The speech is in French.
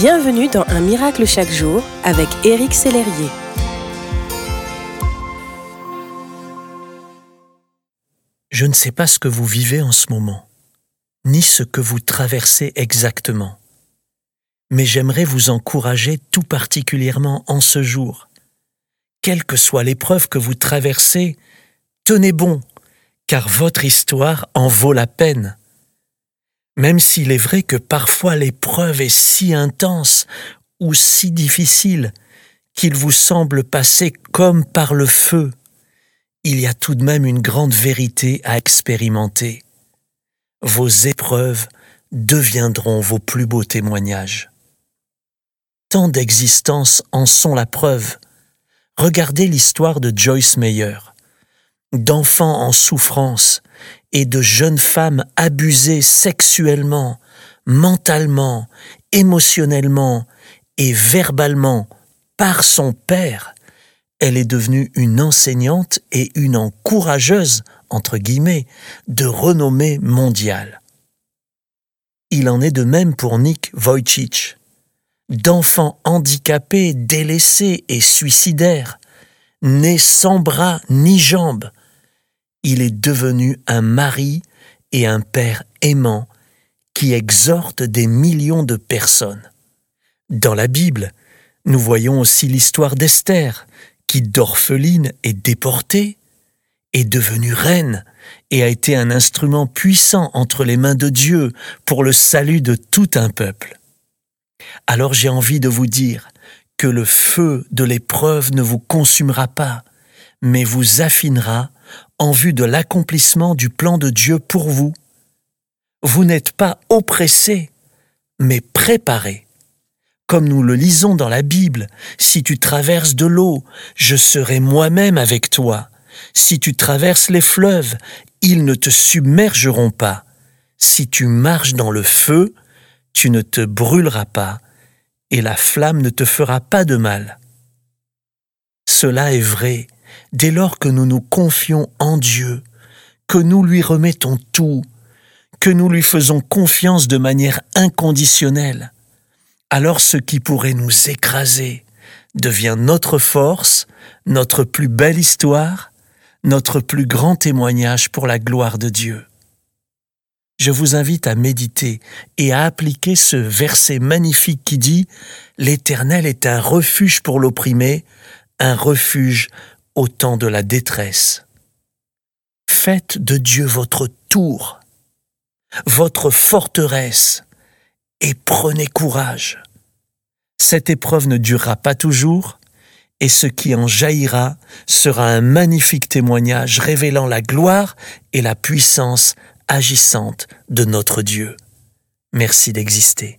Bienvenue dans Un miracle chaque jour avec Éric Sellerier. Je ne sais pas ce que vous vivez en ce moment, ni ce que vous traversez exactement, mais j'aimerais vous encourager tout particulièrement en ce jour. Quelle que soit l'épreuve que vous traversez, tenez bon, car votre histoire en vaut la peine. Même s'il est vrai que parfois l'épreuve est si intense ou si difficile qu'il vous semble passer comme par le feu, il y a tout de même une grande vérité à expérimenter. Vos épreuves deviendront vos plus beaux témoignages. Tant d'existences en sont la preuve. Regardez l'histoire de Joyce Meyer, d'enfants en souffrance et de jeunes femmes abusées sexuellement, mentalement, émotionnellement et verbalement par son père, elle est devenue une enseignante et une encourageuse, entre guillemets, de renommée mondiale. Il en est de même pour Nick Wojcicki. D'enfant handicapé, délaissé et suicidaire, né sans bras ni jambes, il est devenu un mari et un père aimant qui exhorte des millions de personnes. Dans la Bible, nous voyons aussi l'histoire d'Esther, qui d'orpheline est déportée, est devenue reine et a été un instrument puissant entre les mains de Dieu pour le salut de tout un peuple. Alors j'ai envie de vous dire que le feu de l'épreuve ne vous consumera pas, mais vous affinera en vue de l'accomplissement du plan de Dieu pour vous. Vous n'êtes pas oppressé, mais préparé. Comme nous le lisons dans la Bible, si tu traverses de l'eau, je serai moi-même avec toi. Si tu traverses les fleuves, ils ne te submergeront pas. Si tu marches dans le feu, tu ne te brûleras pas, et la flamme ne te fera pas de mal. Cela est vrai dès lors que nous nous confions en Dieu, que nous lui remettons tout, que nous lui faisons confiance de manière inconditionnelle, alors ce qui pourrait nous écraser devient notre force, notre plus belle histoire, notre plus grand témoignage pour la gloire de Dieu. Je vous invite à méditer et à appliquer ce verset magnifique qui dit ⁇ L'Éternel est un refuge pour l'opprimé, un refuge au temps de la détresse. Faites de Dieu votre tour, votre forteresse, et prenez courage. Cette épreuve ne durera pas toujours, et ce qui en jaillira sera un magnifique témoignage révélant la gloire et la puissance agissante de notre Dieu. Merci d'exister.